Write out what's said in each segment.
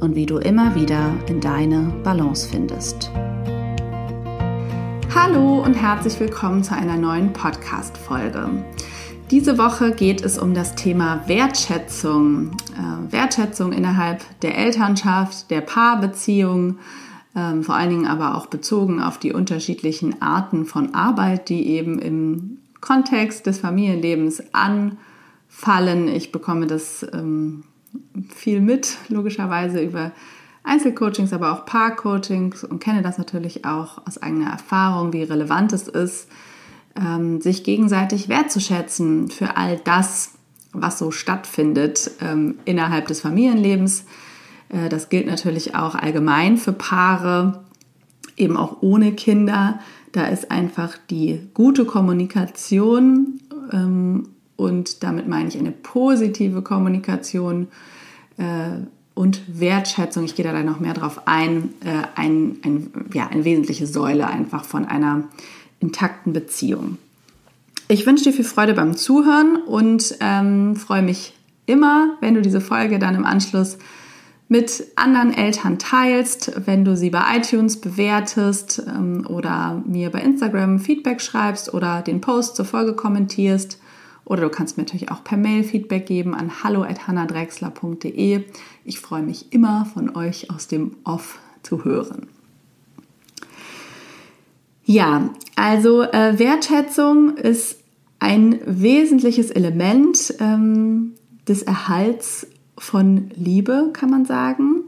und wie du immer wieder in deine Balance findest. Hallo und herzlich willkommen zu einer neuen Podcast-Folge. Diese Woche geht es um das Thema Wertschätzung. Äh, Wertschätzung innerhalb der Elternschaft, der Paarbeziehung, äh, vor allen Dingen aber auch bezogen auf die unterschiedlichen Arten von Arbeit, die eben im Kontext des Familienlebens anfallen. Ich bekomme das ähm, viel mit, logischerweise über Einzelcoachings, aber auch Paarcoachings und kenne das natürlich auch aus eigener Erfahrung, wie relevant es ist, ähm, sich gegenseitig wertzuschätzen für all das, was so stattfindet ähm, innerhalb des Familienlebens. Äh, das gilt natürlich auch allgemein für Paare, eben auch ohne Kinder. Da ist einfach die gute Kommunikation ähm, und damit meine ich eine positive Kommunikation äh, und Wertschätzung, ich gehe da noch mehr drauf ein, äh, ein, ein, ja, eine wesentliche Säule einfach von einer intakten Beziehung. Ich wünsche dir viel Freude beim Zuhören und ähm, freue mich immer, wenn du diese Folge dann im Anschluss mit anderen Eltern teilst, wenn du sie bei iTunes bewertest ähm, oder mir bei Instagram Feedback schreibst oder den Post zur Folge kommentierst. Oder du kannst mir natürlich auch per Mail Feedback geben an hallo@hannadrexler.de. Ich freue mich immer von euch aus dem Off zu hören. Ja, also äh, Wertschätzung ist ein wesentliches Element ähm, des Erhalts von Liebe, kann man sagen.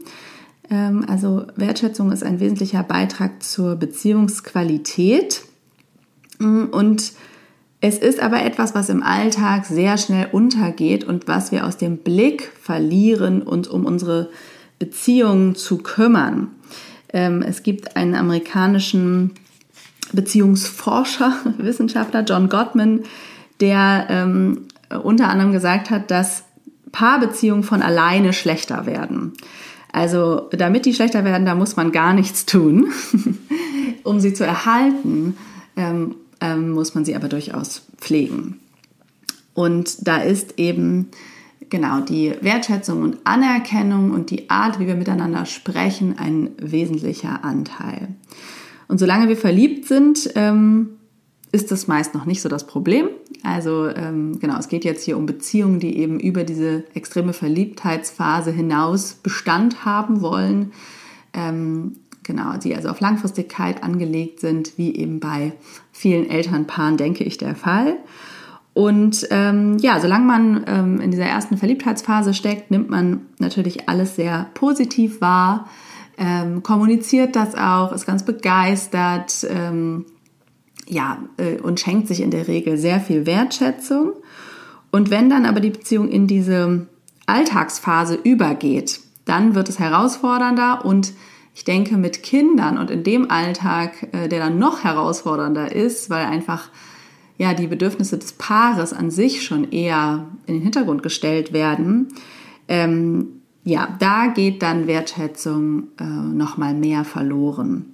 Ähm, also Wertschätzung ist ein wesentlicher Beitrag zur Beziehungsqualität und es ist aber etwas, was im Alltag sehr schnell untergeht und was wir aus dem Blick verlieren, uns um unsere Beziehungen zu kümmern. Ähm, es gibt einen amerikanischen Beziehungsforscher, Wissenschaftler, John Gottman, der ähm, unter anderem gesagt hat, dass Paarbeziehungen von alleine schlechter werden. Also damit die schlechter werden, da muss man gar nichts tun, um sie zu erhalten. Ähm, ähm, muss man sie aber durchaus pflegen. Und da ist eben genau die Wertschätzung und Anerkennung und die Art, wie wir miteinander sprechen, ein wesentlicher Anteil. Und solange wir verliebt sind, ähm, ist das meist noch nicht so das Problem. Also ähm, genau, es geht jetzt hier um Beziehungen, die eben über diese extreme Verliebtheitsphase hinaus Bestand haben wollen. Ähm, genau, die also auf Langfristigkeit angelegt sind, wie eben bei vielen Elternpaaren, denke ich, der Fall. Und ähm, ja, solange man ähm, in dieser ersten Verliebtheitsphase steckt, nimmt man natürlich alles sehr positiv wahr, ähm, kommuniziert das auch, ist ganz begeistert, ähm, ja, äh, und schenkt sich in der Regel sehr viel Wertschätzung. Und wenn dann aber die Beziehung in diese Alltagsphase übergeht, dann wird es herausfordernder und ich denke, mit Kindern und in dem Alltag, äh, der dann noch herausfordernder ist, weil einfach ja die Bedürfnisse des Paares an sich schon eher in den Hintergrund gestellt werden, ähm, ja, da geht dann Wertschätzung äh, noch mehr verloren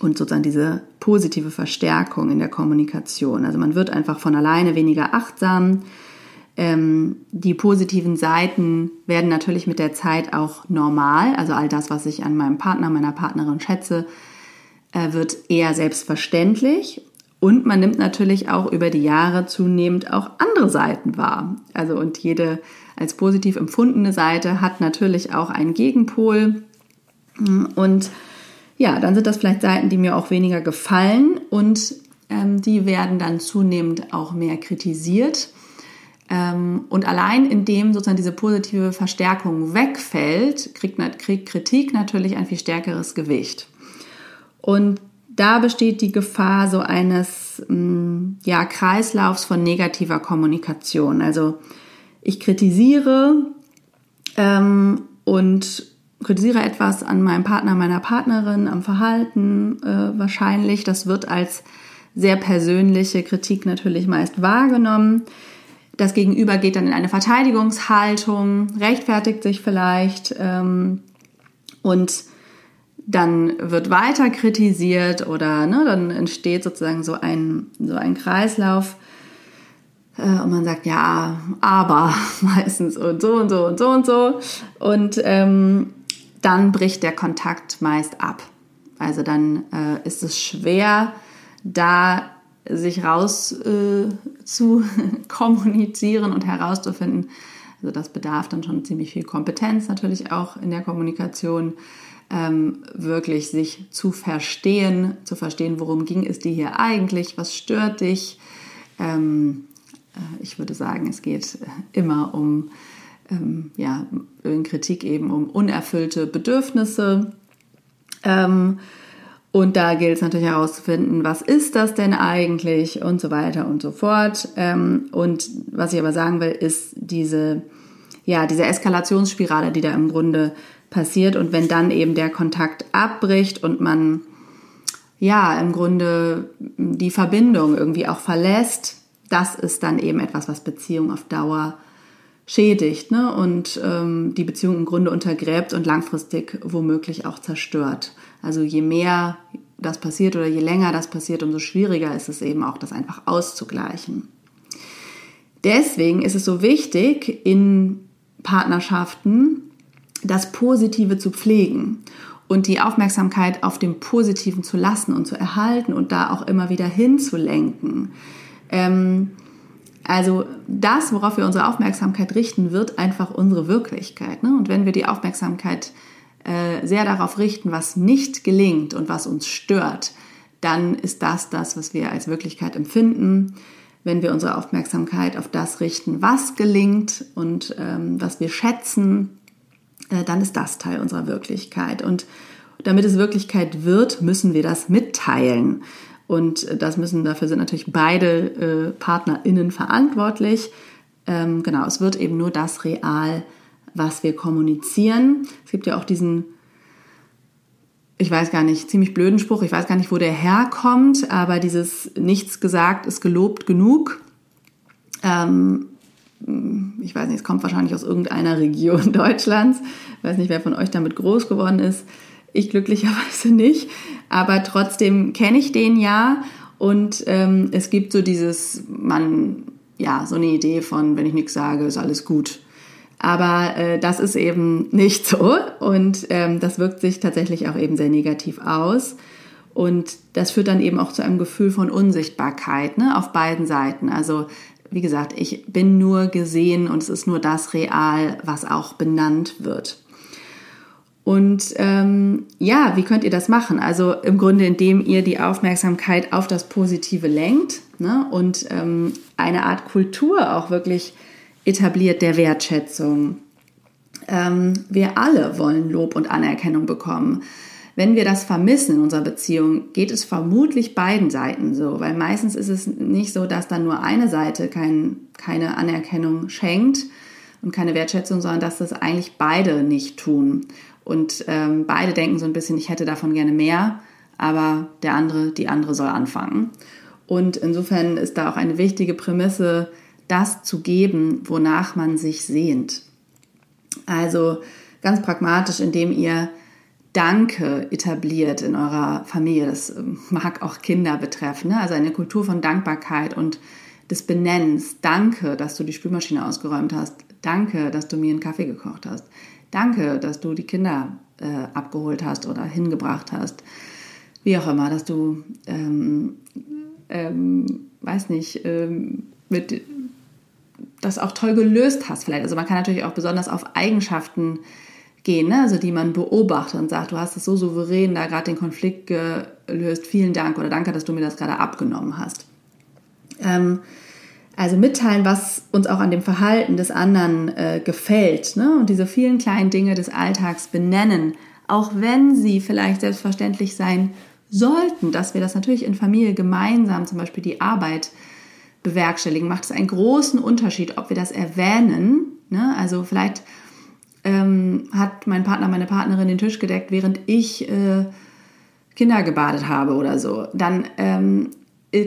und sozusagen diese positive Verstärkung in der Kommunikation. Also man wird einfach von alleine weniger achtsam ähm, die positiven Seiten werden natürlich mit der Zeit auch normal. Also all das, was ich an meinem Partner, meiner Partnerin schätze, äh, wird eher selbstverständlich. Und man nimmt natürlich auch über die Jahre zunehmend auch andere Seiten wahr. Also und jede als positiv empfundene Seite hat natürlich auch einen Gegenpol. Und ja, dann sind das vielleicht Seiten, die mir auch weniger gefallen und ähm, die werden dann zunehmend auch mehr kritisiert. Ähm, und allein indem sozusagen diese positive Verstärkung wegfällt, kriegt, Kritik natürlich ein viel stärkeres Gewicht. Und da besteht die Gefahr so eines mm, ja, Kreislaufs von negativer Kommunikation. Also ich kritisiere ähm, und kritisiere etwas an meinem Partner, meiner Partnerin, am Verhalten äh, wahrscheinlich. Das wird als sehr persönliche Kritik natürlich meist wahrgenommen. Das Gegenüber geht dann in eine Verteidigungshaltung, rechtfertigt sich vielleicht ähm, und dann wird weiter kritisiert oder ne, dann entsteht sozusagen so ein, so ein Kreislauf. Äh, und man sagt, ja, aber meistens und so und so und so und so. Und ähm, dann bricht der Kontakt meist ab. Also dann äh, ist es schwer, da sich raus äh, zu kommunizieren und herauszufinden. Also das bedarf dann schon ziemlich viel Kompetenz natürlich auch in der Kommunikation, ähm, wirklich sich zu verstehen, zu verstehen, worum ging es dir hier eigentlich, was stört dich. Ähm, äh, ich würde sagen, es geht immer um ähm, ja, in Kritik eben um unerfüllte Bedürfnisse. Ähm, und da gilt es natürlich herauszufinden, was ist das denn eigentlich und so weiter und so fort. Ähm, und was ich aber sagen will, ist diese, ja, diese Eskalationsspirale, die da im Grunde passiert. Und wenn dann eben der Kontakt abbricht und man ja im Grunde die Verbindung irgendwie auch verlässt, das ist dann eben etwas, was Beziehung auf Dauer schädigt ne? und ähm, die Beziehung im Grunde untergräbt und langfristig womöglich auch zerstört. Also je mehr das passiert oder je länger das passiert, umso schwieriger ist es eben auch, das einfach auszugleichen. Deswegen ist es so wichtig, in Partnerschaften das Positive zu pflegen und die Aufmerksamkeit auf dem Positiven zu lassen und zu erhalten und da auch immer wieder hinzulenken. Ähm, also das, worauf wir unsere Aufmerksamkeit richten, wird einfach unsere Wirklichkeit. Ne? Und wenn wir die Aufmerksamkeit äh, sehr darauf richten, was nicht gelingt und was uns stört, dann ist das das, was wir als Wirklichkeit empfinden. Wenn wir unsere Aufmerksamkeit auf das richten, was gelingt und ähm, was wir schätzen, äh, dann ist das Teil unserer Wirklichkeit. Und damit es Wirklichkeit wird, müssen wir das mitteilen. Und das müssen, dafür sind natürlich beide äh, PartnerInnen verantwortlich. Ähm, genau, es wird eben nur das real, was wir kommunizieren. Es gibt ja auch diesen, ich weiß gar nicht, ziemlich blöden Spruch, ich weiß gar nicht, wo der herkommt, aber dieses Nichts gesagt ist gelobt genug. Ähm, ich weiß nicht, es kommt wahrscheinlich aus irgendeiner Region Deutschlands. Ich weiß nicht, wer von euch damit groß geworden ist. Ich glücklicherweise nicht, aber trotzdem kenne ich den ja und ähm, es gibt so dieses, man, ja, so eine Idee von, wenn ich nichts sage, ist alles gut. Aber äh, das ist eben nicht so und ähm, das wirkt sich tatsächlich auch eben sehr negativ aus. Und das führt dann eben auch zu einem Gefühl von Unsichtbarkeit ne, auf beiden Seiten. Also wie gesagt, ich bin nur gesehen und es ist nur das real, was auch benannt wird. Und ähm, ja, wie könnt ihr das machen? Also im Grunde, indem ihr die Aufmerksamkeit auf das Positive lenkt ne? und ähm, eine Art Kultur auch wirklich etabliert der Wertschätzung. Ähm, wir alle wollen Lob und Anerkennung bekommen. Wenn wir das vermissen in unserer Beziehung, geht es vermutlich beiden Seiten so, weil meistens ist es nicht so, dass dann nur eine Seite kein, keine Anerkennung schenkt und keine Wertschätzung, sondern dass das eigentlich beide nicht tun. Und ähm, beide denken so ein bisschen, ich hätte davon gerne mehr, aber der andere, die andere soll anfangen. Und insofern ist da auch eine wichtige Prämisse, das zu geben, wonach man sich sehnt. Also ganz pragmatisch, indem ihr Danke etabliert in eurer Familie. Das ähm, mag auch Kinder betreffen. Ne? Also eine Kultur von Dankbarkeit und des Benennens. Danke, dass du die Spülmaschine ausgeräumt hast. Danke, dass du mir einen Kaffee gekocht hast. Danke, dass du die Kinder äh, abgeholt hast oder hingebracht hast. Wie auch immer, dass du, ähm, ähm, weiß nicht, ähm, mit, das auch toll gelöst hast vielleicht. Also man kann natürlich auch besonders auf Eigenschaften gehen, ne? also die man beobachtet und sagt, du hast es so souverän da gerade den Konflikt gelöst, vielen Dank oder danke, dass du mir das gerade abgenommen hast. Ähm, also mitteilen, was uns auch an dem Verhalten des anderen äh, gefällt ne? und diese vielen kleinen Dinge des Alltags benennen, auch wenn sie vielleicht selbstverständlich sein sollten, dass wir das natürlich in Familie gemeinsam, zum Beispiel die Arbeit bewerkstelligen, macht es einen großen Unterschied, ob wir das erwähnen. Ne? Also vielleicht ähm, hat mein Partner, meine Partnerin den Tisch gedeckt, während ich äh, Kinder gebadet habe oder so. Dann ähm,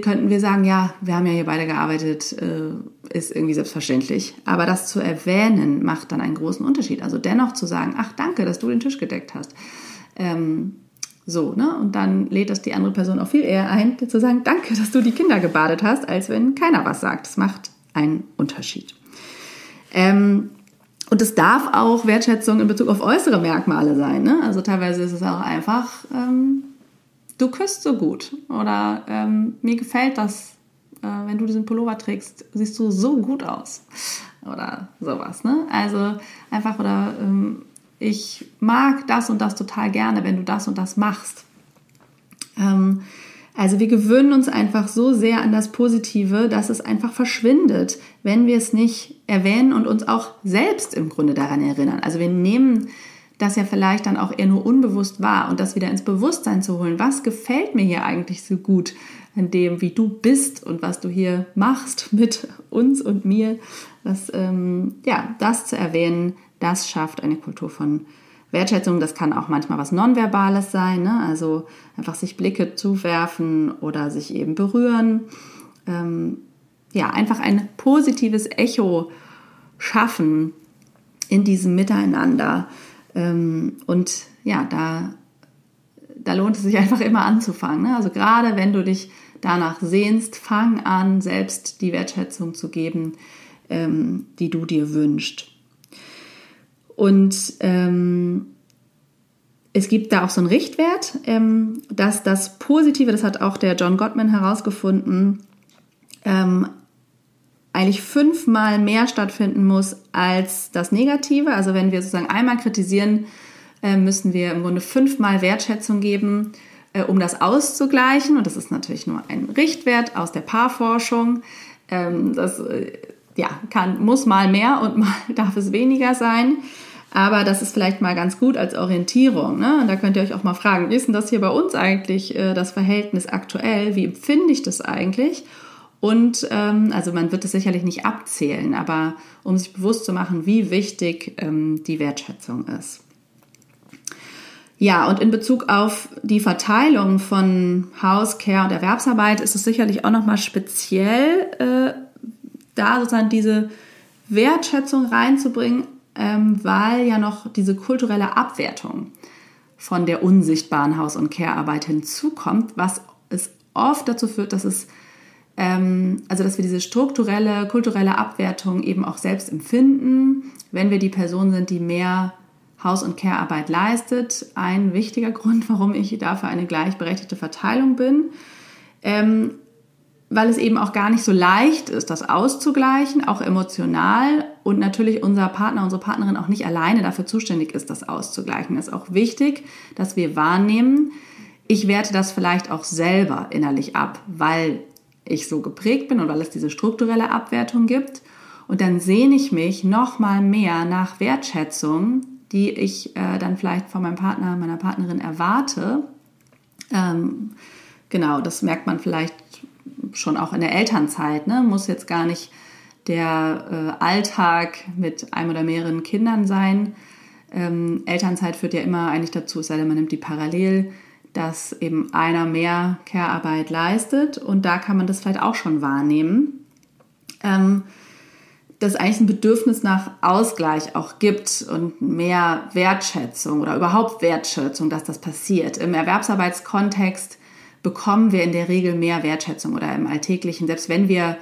könnten wir sagen, ja, wir haben ja hier beide gearbeitet, äh, ist irgendwie selbstverständlich. Aber das zu erwähnen macht dann einen großen Unterschied. Also dennoch zu sagen, ach danke, dass du den Tisch gedeckt hast. Ähm, so, ne? Und dann lädt das die andere Person auch viel eher ein, zu sagen, danke, dass du die Kinder gebadet hast, als wenn keiner was sagt. Das macht einen Unterschied. Ähm, und es darf auch Wertschätzung in Bezug auf äußere Merkmale sein. Ne? Also teilweise ist es auch einfach, ähm, du küsst so gut oder ähm, mir gefällt das, äh, wenn du diesen Pullover trägst, siehst du so gut aus oder sowas. Ne? Also einfach oder ähm, ich mag das und das total gerne, wenn du das und das machst. Ähm, also wir gewöhnen uns einfach so sehr an das Positive, dass es einfach verschwindet, wenn wir es nicht erwähnen und uns auch selbst im Grunde daran erinnern. Also wir nehmen das ja vielleicht dann auch eher nur unbewusst wahr und das wieder ins Bewusstsein zu holen. Was gefällt mir hier eigentlich so gut an dem, wie du bist und was du hier machst mit uns und mir? Das, ähm, ja, das zu erwähnen, das schafft eine Kultur von Wertschätzung, das kann auch manchmal was Nonverbales sein, ne? also einfach sich Blicke zuwerfen oder sich eben berühren. Ähm, ja, einfach ein positives Echo schaffen in diesem Miteinander. Ähm, und ja, da, da lohnt es sich einfach immer anzufangen. Ne? Also gerade wenn du dich danach sehnst, fang an, selbst die Wertschätzung zu geben, ähm, die du dir wünschst. Und ähm, es gibt da auch so einen Richtwert, ähm, dass das Positive, das hat auch der John Gottman herausgefunden, ähm, eigentlich fünfmal mehr stattfinden muss als das Negative. Also wenn wir sozusagen einmal kritisieren, äh, müssen wir im Grunde fünfmal Wertschätzung geben, äh, um das auszugleichen. Und das ist natürlich nur ein Richtwert aus der Paarforschung. Ähm, das äh, ja, kann, muss mal mehr und mal darf es weniger sein. Aber das ist vielleicht mal ganz gut als Orientierung. Ne? Und da könnt ihr euch auch mal fragen, wie ist denn das hier bei uns eigentlich, das Verhältnis aktuell? Wie empfinde ich das eigentlich? Und ähm, also man wird es sicherlich nicht abzählen, aber um sich bewusst zu machen, wie wichtig ähm, die Wertschätzung ist. Ja, und in Bezug auf die Verteilung von Haus, Care und Erwerbsarbeit ist es sicherlich auch nochmal speziell, äh, da sozusagen diese Wertschätzung reinzubringen, ähm, weil ja noch diese kulturelle Abwertung von der unsichtbaren Haus- und Care-Arbeit hinzukommt, was es oft dazu führt, dass es also dass wir diese strukturelle, kulturelle Abwertung eben auch selbst empfinden, wenn wir die Person sind, die mehr Haus- und Care-Arbeit leistet. Ein wichtiger Grund, warum ich dafür eine gleichberechtigte Verteilung bin. Ähm, weil es eben auch gar nicht so leicht ist, das auszugleichen, auch emotional und natürlich unser Partner, unsere Partnerin auch nicht alleine dafür zuständig ist, das auszugleichen. Es ist auch wichtig, dass wir wahrnehmen, ich werte das vielleicht auch selber innerlich ab, weil ich so geprägt bin und weil es diese strukturelle Abwertung gibt. Und dann sehne ich mich noch mal mehr nach Wertschätzung, die ich äh, dann vielleicht von meinem Partner, meiner Partnerin erwarte. Ähm, genau, das merkt man vielleicht schon auch in der Elternzeit. Ne? Muss jetzt gar nicht der äh, Alltag mit einem oder mehreren Kindern sein. Ähm, Elternzeit führt ja immer eigentlich dazu, es sei denn, man nimmt die parallel, dass eben einer mehr Care-Arbeit leistet und da kann man das vielleicht auch schon wahrnehmen. Ähm, dass eigentlich ein Bedürfnis nach Ausgleich auch gibt und mehr Wertschätzung oder überhaupt Wertschätzung, dass das passiert. Im Erwerbsarbeitskontext bekommen wir in der Regel mehr Wertschätzung oder im Alltäglichen, selbst wenn wir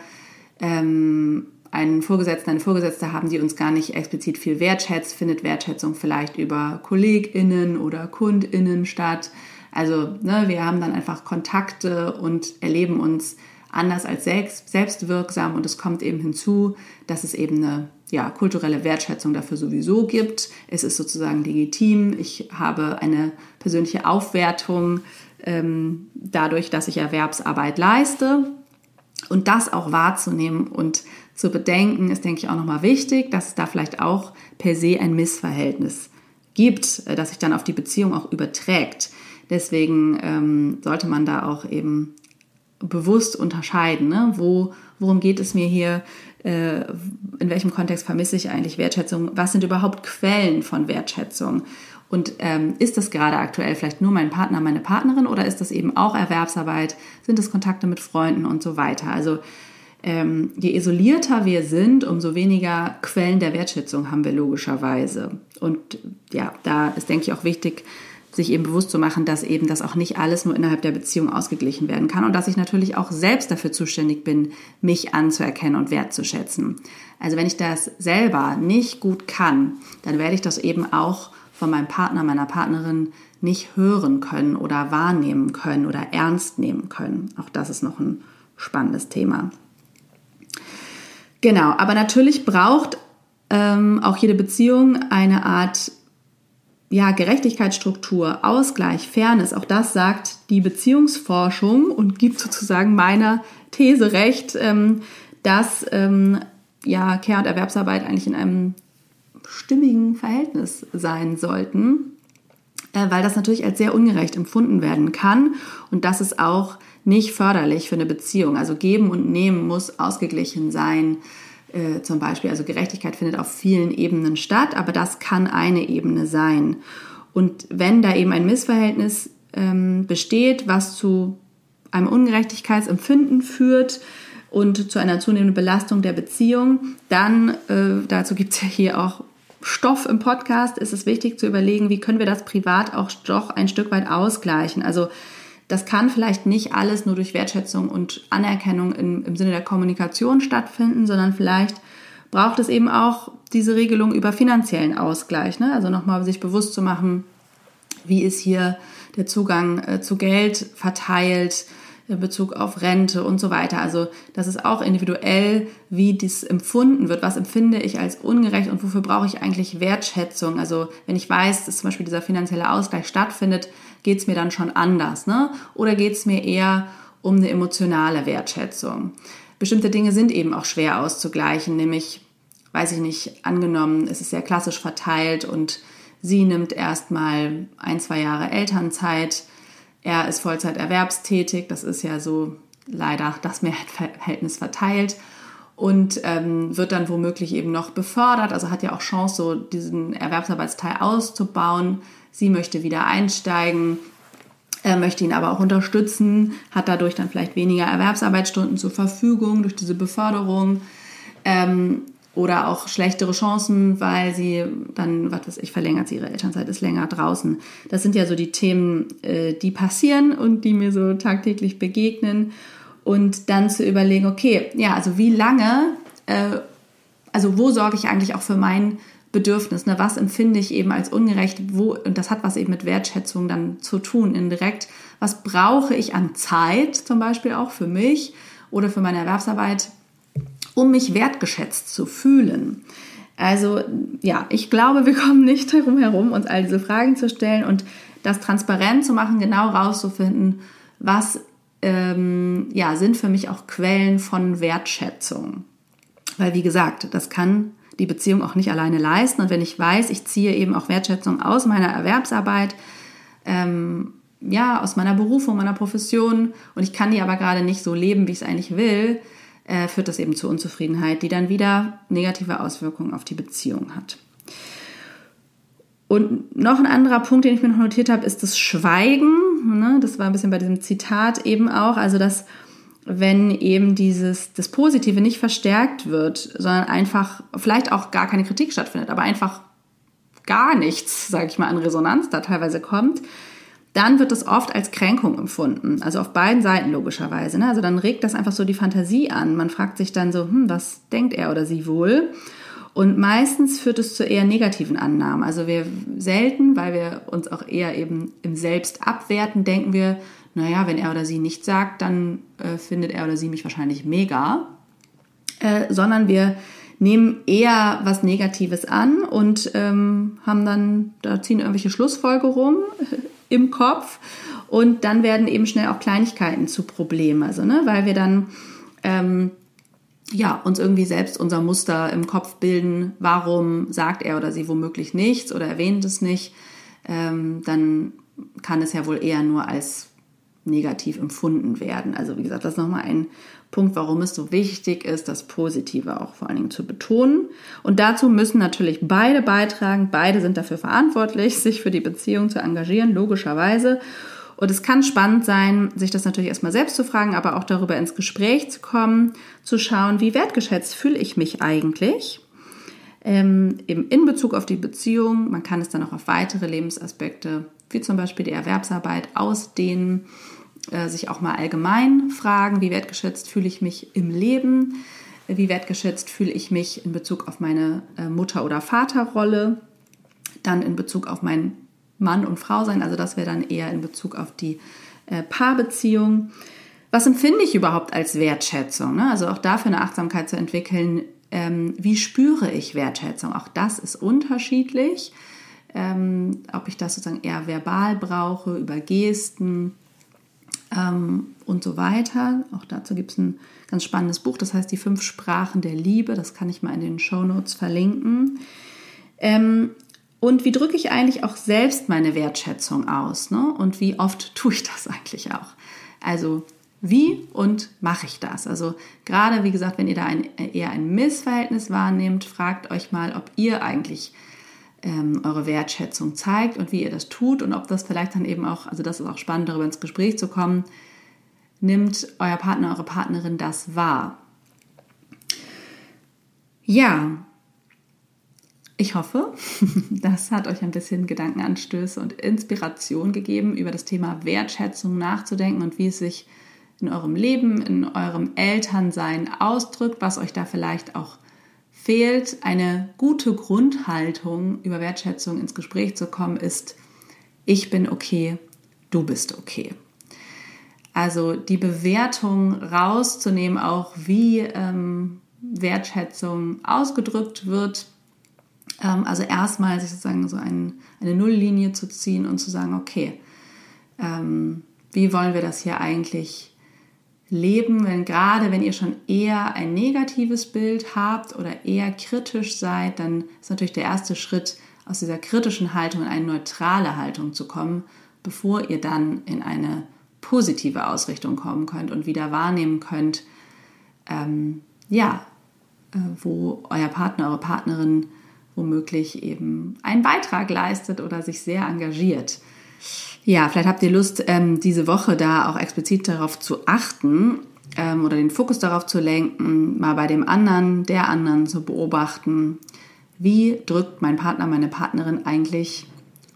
ähm, einen Vorgesetzten, eine Vorgesetzte haben, die uns gar nicht explizit viel wertschätzt, findet Wertschätzung vielleicht über KollegInnen oder KundInnen statt. Also ne, wir haben dann einfach Kontakte und erleben uns anders als selbst, selbstwirksam und es kommt eben hinzu, dass es eben eine ja, kulturelle Wertschätzung dafür sowieso gibt. Es ist sozusagen legitim. Ich habe eine persönliche Aufwertung ähm, dadurch, dass ich Erwerbsarbeit leiste. Und das auch wahrzunehmen und zu bedenken, ist, denke ich, auch nochmal wichtig, dass es da vielleicht auch per se ein Missverhältnis gibt, äh, das sich dann auf die Beziehung auch überträgt. Deswegen ähm, sollte man da auch eben bewusst unterscheiden, ne? Wo, worum geht es mir hier, äh, in welchem Kontext vermisse ich eigentlich Wertschätzung, was sind überhaupt Quellen von Wertschätzung und ähm, ist das gerade aktuell vielleicht nur mein Partner, meine Partnerin oder ist das eben auch Erwerbsarbeit, sind es Kontakte mit Freunden und so weiter. Also ähm, je isolierter wir sind, umso weniger Quellen der Wertschätzung haben wir logischerweise. Und ja, da ist, denke ich, auch wichtig, sich eben bewusst zu machen, dass eben das auch nicht alles nur innerhalb der Beziehung ausgeglichen werden kann und dass ich natürlich auch selbst dafür zuständig bin, mich anzuerkennen und wertzuschätzen. Also wenn ich das selber nicht gut kann, dann werde ich das eben auch von meinem Partner, meiner Partnerin nicht hören können oder wahrnehmen können oder ernst nehmen können. Auch das ist noch ein spannendes Thema. Genau, aber natürlich braucht ähm, auch jede Beziehung eine Art ja, Gerechtigkeitsstruktur, Ausgleich, Fairness, auch das sagt die Beziehungsforschung und gibt sozusagen meiner These recht, ähm, dass ähm, ja, Care- und Erwerbsarbeit eigentlich in einem stimmigen Verhältnis sein sollten, äh, weil das natürlich als sehr ungerecht empfunden werden kann und das ist auch nicht förderlich für eine Beziehung. Also geben und nehmen muss ausgeglichen sein äh, zum Beispiel. Also Gerechtigkeit findet auf vielen Ebenen statt, aber das kann eine Ebene sein. Und wenn da eben ein Missverhältnis ähm, besteht, was zu einem Ungerechtigkeitsempfinden führt und zu einer zunehmenden Belastung der Beziehung, dann, äh, dazu gibt es ja hier auch Stoff im Podcast, ist es wichtig zu überlegen, wie können wir das privat auch doch ein Stück weit ausgleichen. Also das kann vielleicht nicht alles nur durch Wertschätzung und Anerkennung im, im Sinne der Kommunikation stattfinden, sondern vielleicht braucht es eben auch diese Regelung über finanziellen Ausgleich. Ne? Also nochmal sich bewusst zu machen, wie ist hier der Zugang äh, zu Geld verteilt in Bezug auf Rente und so weiter. Also das ist auch individuell, wie dies empfunden wird. Was empfinde ich als ungerecht und wofür brauche ich eigentlich Wertschätzung? Also wenn ich weiß, dass zum Beispiel dieser finanzielle Ausgleich stattfindet, geht es mir dann schon anders? Ne? Oder geht es mir eher um eine emotionale Wertschätzung? Bestimmte Dinge sind eben auch schwer auszugleichen, nämlich, weiß ich nicht, angenommen, es ist sehr klassisch verteilt und sie nimmt erstmal ein, zwei Jahre Elternzeit, er ist Vollzeit erwerbstätig, das ist ja so leider das Mehrheitsverhältnis verteilt und ähm, wird dann womöglich eben noch befördert, also hat ja auch Chance, so diesen Erwerbsarbeitsteil auszubauen. Sie möchte wieder einsteigen, er möchte ihn aber auch unterstützen, hat dadurch dann vielleicht weniger Erwerbsarbeitsstunden zur Verfügung durch diese Beförderung ähm, oder auch schlechtere Chancen, weil sie dann, was weiß ich, verlängert sie ihre Elternzeit, ist länger draußen. Das sind ja so die Themen, äh, die passieren und die mir so tagtäglich begegnen. Und dann zu überlegen, okay, ja, also wie lange, äh, also wo sorge ich eigentlich auch für mein Bedürfnis, ne? was empfinde ich eben als ungerecht, wo, und das hat was eben mit Wertschätzung dann zu tun, indirekt, was brauche ich an Zeit zum Beispiel auch für mich oder für meine Erwerbsarbeit, um mich wertgeschätzt zu fühlen. Also ja, ich glaube, wir kommen nicht darum herum, uns all diese Fragen zu stellen und das transparent zu machen, genau rauszufinden, was ähm, ja, sind für mich auch Quellen von Wertschätzung. Weil wie gesagt, das kann die Beziehung auch nicht alleine leisten. Und wenn ich weiß, ich ziehe eben auch Wertschätzung aus meiner Erwerbsarbeit, ähm, ja, aus meiner Berufung, meiner Profession und ich kann die aber gerade nicht so leben, wie ich es eigentlich will, äh, führt das eben zu Unzufriedenheit, die dann wieder negative Auswirkungen auf die Beziehung hat. Und noch ein anderer Punkt, den ich mir noch notiert habe, ist das Schweigen. Ne? Das war ein bisschen bei diesem Zitat eben auch. Also, dass wenn eben dieses, das Positive nicht verstärkt wird, sondern einfach, vielleicht auch gar keine Kritik stattfindet, aber einfach gar nichts, sage ich mal, an Resonanz da teilweise kommt, dann wird das oft als Kränkung empfunden. Also auf beiden Seiten logischerweise. Ne? Also dann regt das einfach so die Fantasie an. Man fragt sich dann so, hm, was denkt er oder sie wohl? Und meistens führt es zu eher negativen Annahmen. Also wir selten, weil wir uns auch eher eben im Selbst abwerten, denken wir, naja, wenn er oder sie nicht sagt, dann äh, findet er oder sie mich wahrscheinlich mega, äh, sondern wir nehmen eher was Negatives an und ähm, haben dann, da ziehen irgendwelche Schlussfolgerungen im Kopf. Und dann werden eben schnell auch Kleinigkeiten zu Problemen, also ne, weil wir dann ähm, ja, uns irgendwie selbst unser Muster im Kopf bilden, warum sagt er oder sie womöglich nichts oder erwähnt es nicht, ähm, dann kann es ja wohl eher nur als negativ empfunden werden. Also wie gesagt, das ist nochmal ein Punkt, warum es so wichtig ist, das Positive auch vor allen Dingen zu betonen. Und dazu müssen natürlich beide beitragen, beide sind dafür verantwortlich, sich für die Beziehung zu engagieren, logischerweise. Und es kann spannend sein, sich das natürlich erstmal selbst zu fragen, aber auch darüber ins Gespräch zu kommen, zu schauen, wie wertgeschätzt fühle ich mich eigentlich. Ähm, eben in Bezug auf die Beziehung. Man kann es dann auch auf weitere Lebensaspekte, wie zum Beispiel die Erwerbsarbeit, ausdehnen, äh, sich auch mal allgemein fragen, wie wertgeschätzt fühle ich mich im Leben, wie wertgeschätzt fühle ich mich in Bezug auf meine äh, Mutter- oder Vaterrolle, dann in Bezug auf mein Mann und Frau sein. Also das wäre dann eher in Bezug auf die äh, Paarbeziehung. Was empfinde ich überhaupt als Wertschätzung? Ne? Also auch dafür eine Achtsamkeit zu entwickeln. Ähm, wie spüre ich Wertschätzung? Auch das ist unterschiedlich. Ähm, ob ich das sozusagen eher verbal brauche, über Gesten ähm, und so weiter. Auch dazu gibt es ein ganz spannendes Buch, das heißt Die fünf Sprachen der Liebe. Das kann ich mal in den Show Notes verlinken. Ähm, und wie drücke ich eigentlich auch selbst meine Wertschätzung aus? Ne? Und wie oft tue ich das eigentlich auch? Also wie und mache ich das? Also gerade, wie gesagt, wenn ihr da ein, eher ein Missverhältnis wahrnehmt, fragt euch mal, ob ihr eigentlich ähm, eure Wertschätzung zeigt und wie ihr das tut und ob das vielleicht dann eben auch, also das ist auch spannend, darüber ins Gespräch zu kommen, nimmt euer Partner, eure Partnerin das wahr? Ja, ich hoffe, das hat euch ein bisschen Gedankenanstöße und Inspiration gegeben, über das Thema Wertschätzung nachzudenken und wie es sich in eurem Leben, in eurem Elternsein ausdrückt, was euch da vielleicht auch fehlt. Eine gute Grundhaltung über Wertschätzung ins Gespräch zu kommen ist, ich bin okay, du bist okay. Also die Bewertung rauszunehmen, auch wie ähm, Wertschätzung ausgedrückt wird, ähm, also erstmal sich sozusagen so ein, eine Nulllinie zu ziehen und zu sagen, okay, ähm, wie wollen wir das hier eigentlich leben, wenn gerade wenn ihr schon eher ein negatives Bild habt oder eher kritisch seid, dann ist natürlich der erste Schritt aus dieser kritischen Haltung in eine neutrale Haltung zu kommen, bevor ihr dann in eine positive Ausrichtung kommen könnt und wieder wahrnehmen könnt, ähm, ja, äh, wo euer Partner, eure Partnerin womöglich eben einen Beitrag leistet oder sich sehr engagiert. Ja, vielleicht habt ihr Lust, ähm, diese Woche da auch explizit darauf zu achten ähm, oder den Fokus darauf zu lenken, mal bei dem anderen, der anderen zu beobachten, wie drückt mein Partner, meine Partnerin eigentlich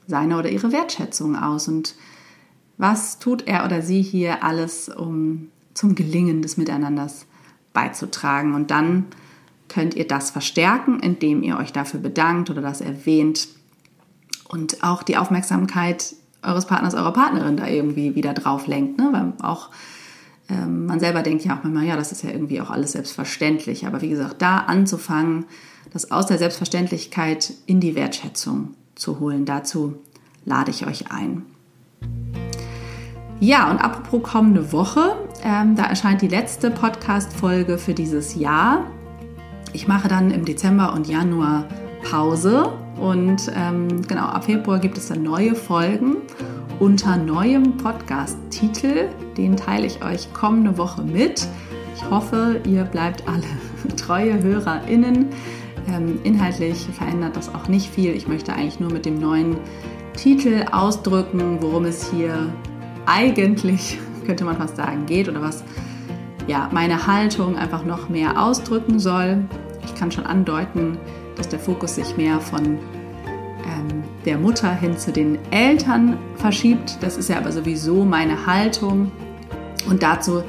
seine oder ihre Wertschätzung aus? Und was tut er oder sie hier alles, um zum Gelingen des Miteinanders beizutragen? Und dann könnt ihr das verstärken, indem ihr euch dafür bedankt oder das erwähnt. Und auch die Aufmerksamkeit eures Partners, eurer Partnerin da irgendwie wieder drauf lenkt. Ne? Weil auch ähm, man selber denkt ja auch manchmal, ja, das ist ja irgendwie auch alles selbstverständlich. Aber wie gesagt, da anzufangen, das aus der Selbstverständlichkeit in die Wertschätzung zu holen, dazu lade ich euch ein. Ja, und apropos kommende Woche, ähm, da erscheint die letzte Podcast-Folge für dieses Jahr. Ich mache dann im Dezember und Januar Pause und ähm, genau, ab Februar gibt es dann neue Folgen unter neuem Podcast-Titel. Den teile ich euch kommende Woche mit. Ich hoffe, ihr bleibt alle treue HörerInnen. Ähm, inhaltlich verändert das auch nicht viel. Ich möchte eigentlich nur mit dem neuen Titel ausdrücken, worum es hier eigentlich, könnte man fast sagen, geht oder was ja, meine Haltung einfach noch mehr ausdrücken soll. Ich kann schon andeuten, dass der Fokus sich mehr von ähm, der Mutter hin zu den Eltern verschiebt. Das ist ja aber sowieso meine Haltung. Und dazu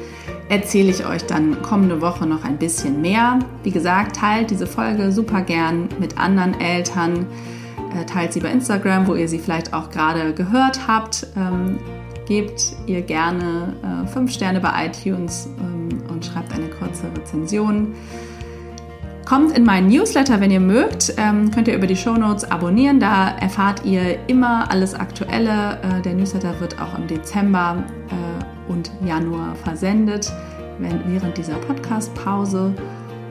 erzähle ich euch dann kommende Woche noch ein bisschen mehr. Wie gesagt, teilt diese Folge super gern mit anderen Eltern. Äh, teilt sie bei Instagram, wo ihr sie vielleicht auch gerade gehört habt. Ähm, gebt ihr gerne 5 äh, Sterne bei iTunes ähm, und schreibt eine kurze Rezension. Kommt in meinen Newsletter, wenn ihr mögt. Ähm, könnt ihr über die Shownotes abonnieren. Da erfahrt ihr immer alles Aktuelle. Äh, der Newsletter wird auch im Dezember äh, und Januar versendet, wenn, während dieser Podcast-Pause.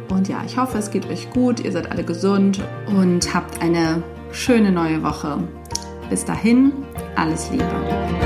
Und ja, ich hoffe, es geht euch gut. Ihr seid alle gesund und habt eine schöne neue Woche. Bis dahin, alles Liebe.